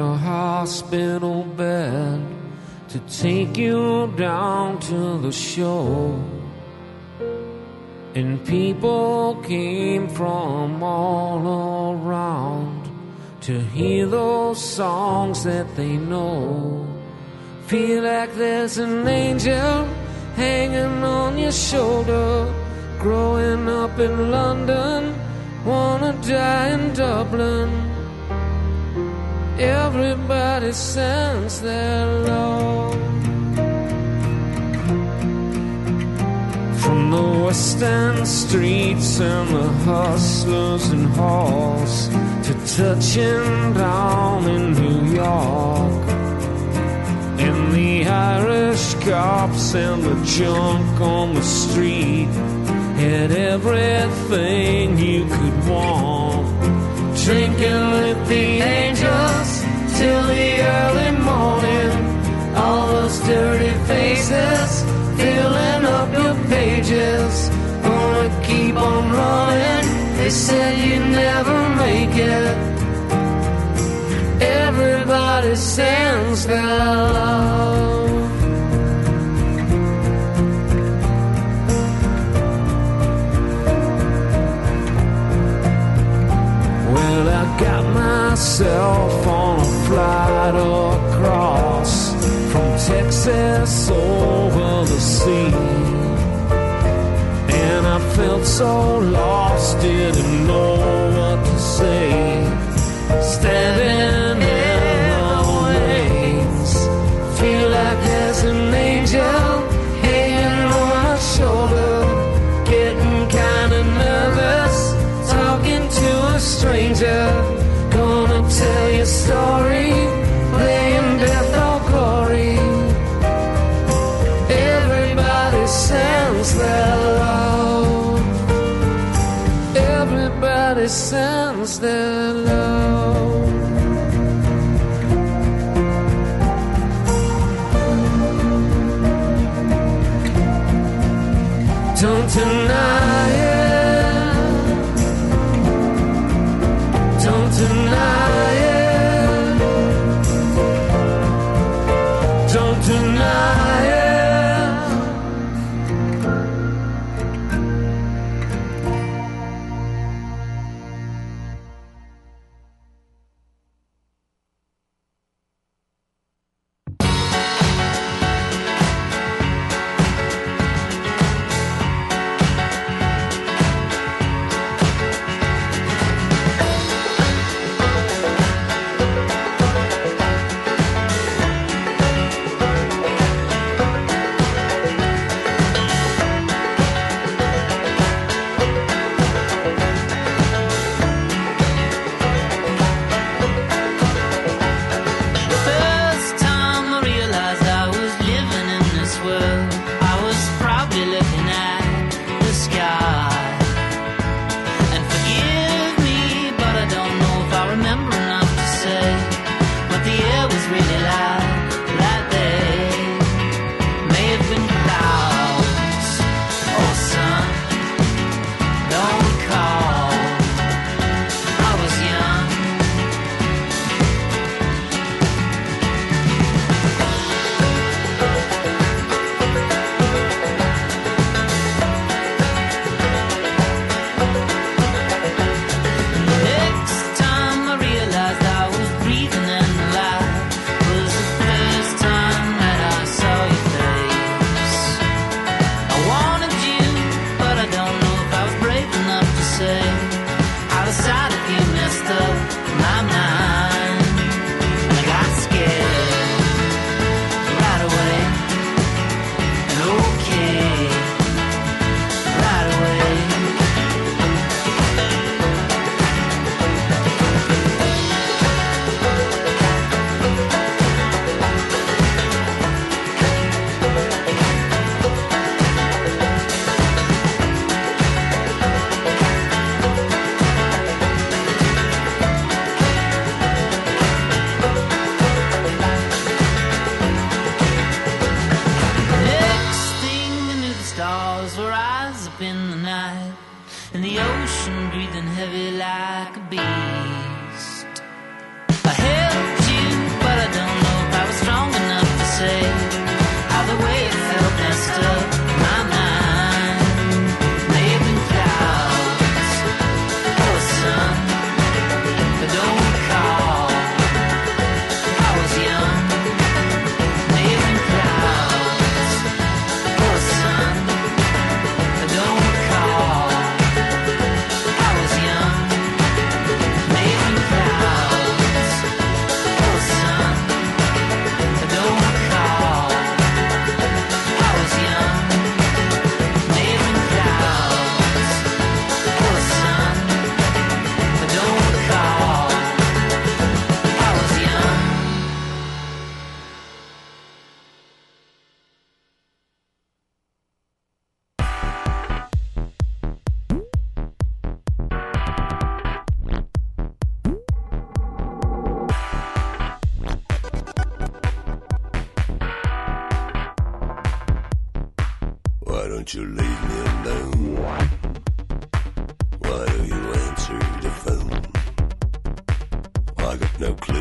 Your hospital bed to take you down to the shore. And people came from all around to hear those songs that they know. Feel like there's an angel hanging on your shoulder, growing up in London wanna die in Dublin. Everybody sends their love from the western streets and the hustlers and halls to touching down in New York. And the Irish cops and the junk on the street had everything you could want. Drinking with the angels till the early morning. All those dirty faces filling up your pages. Gonna keep on running. They said you'd never make it. Everybody sends their love. Well, I got myself on flight across from Texas over the sea. And I felt so lost, didn't know no clue.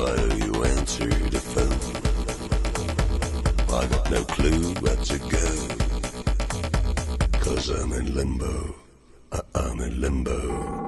Why do you answer the phone? I got no clue where to go. Cause I'm in limbo. Uh, I'm in limbo.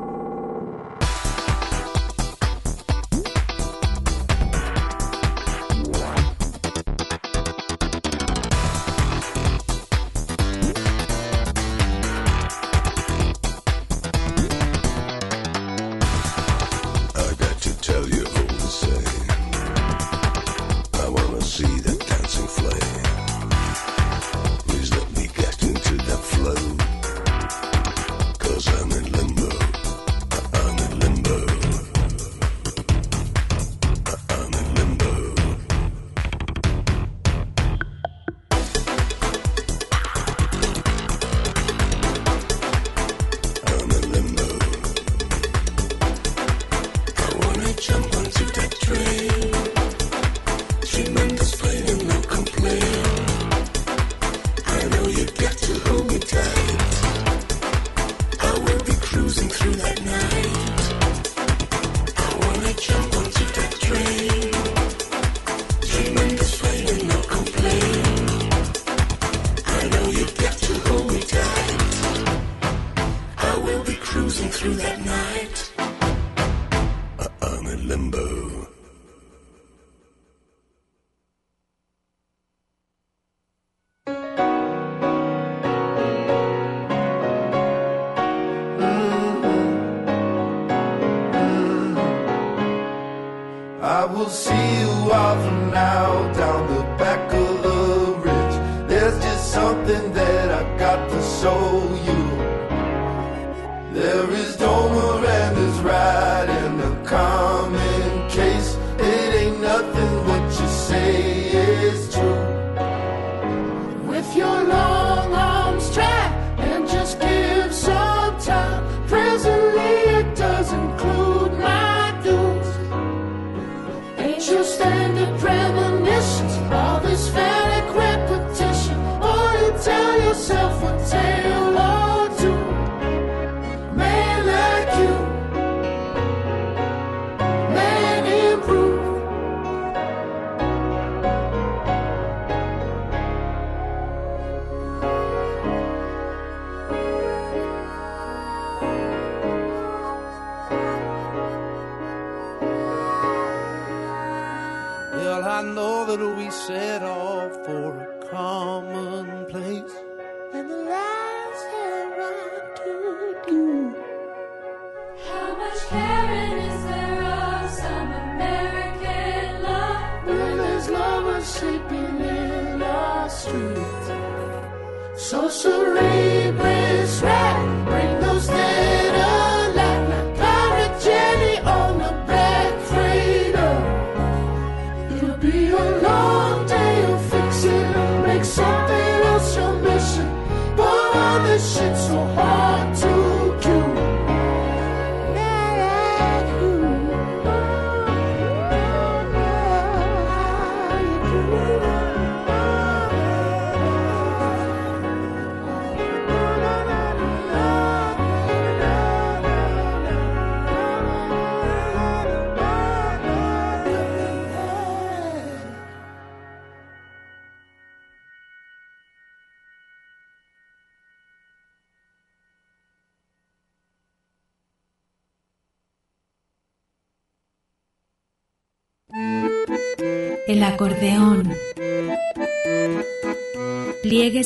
sorcery.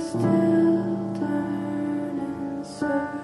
still turning circles.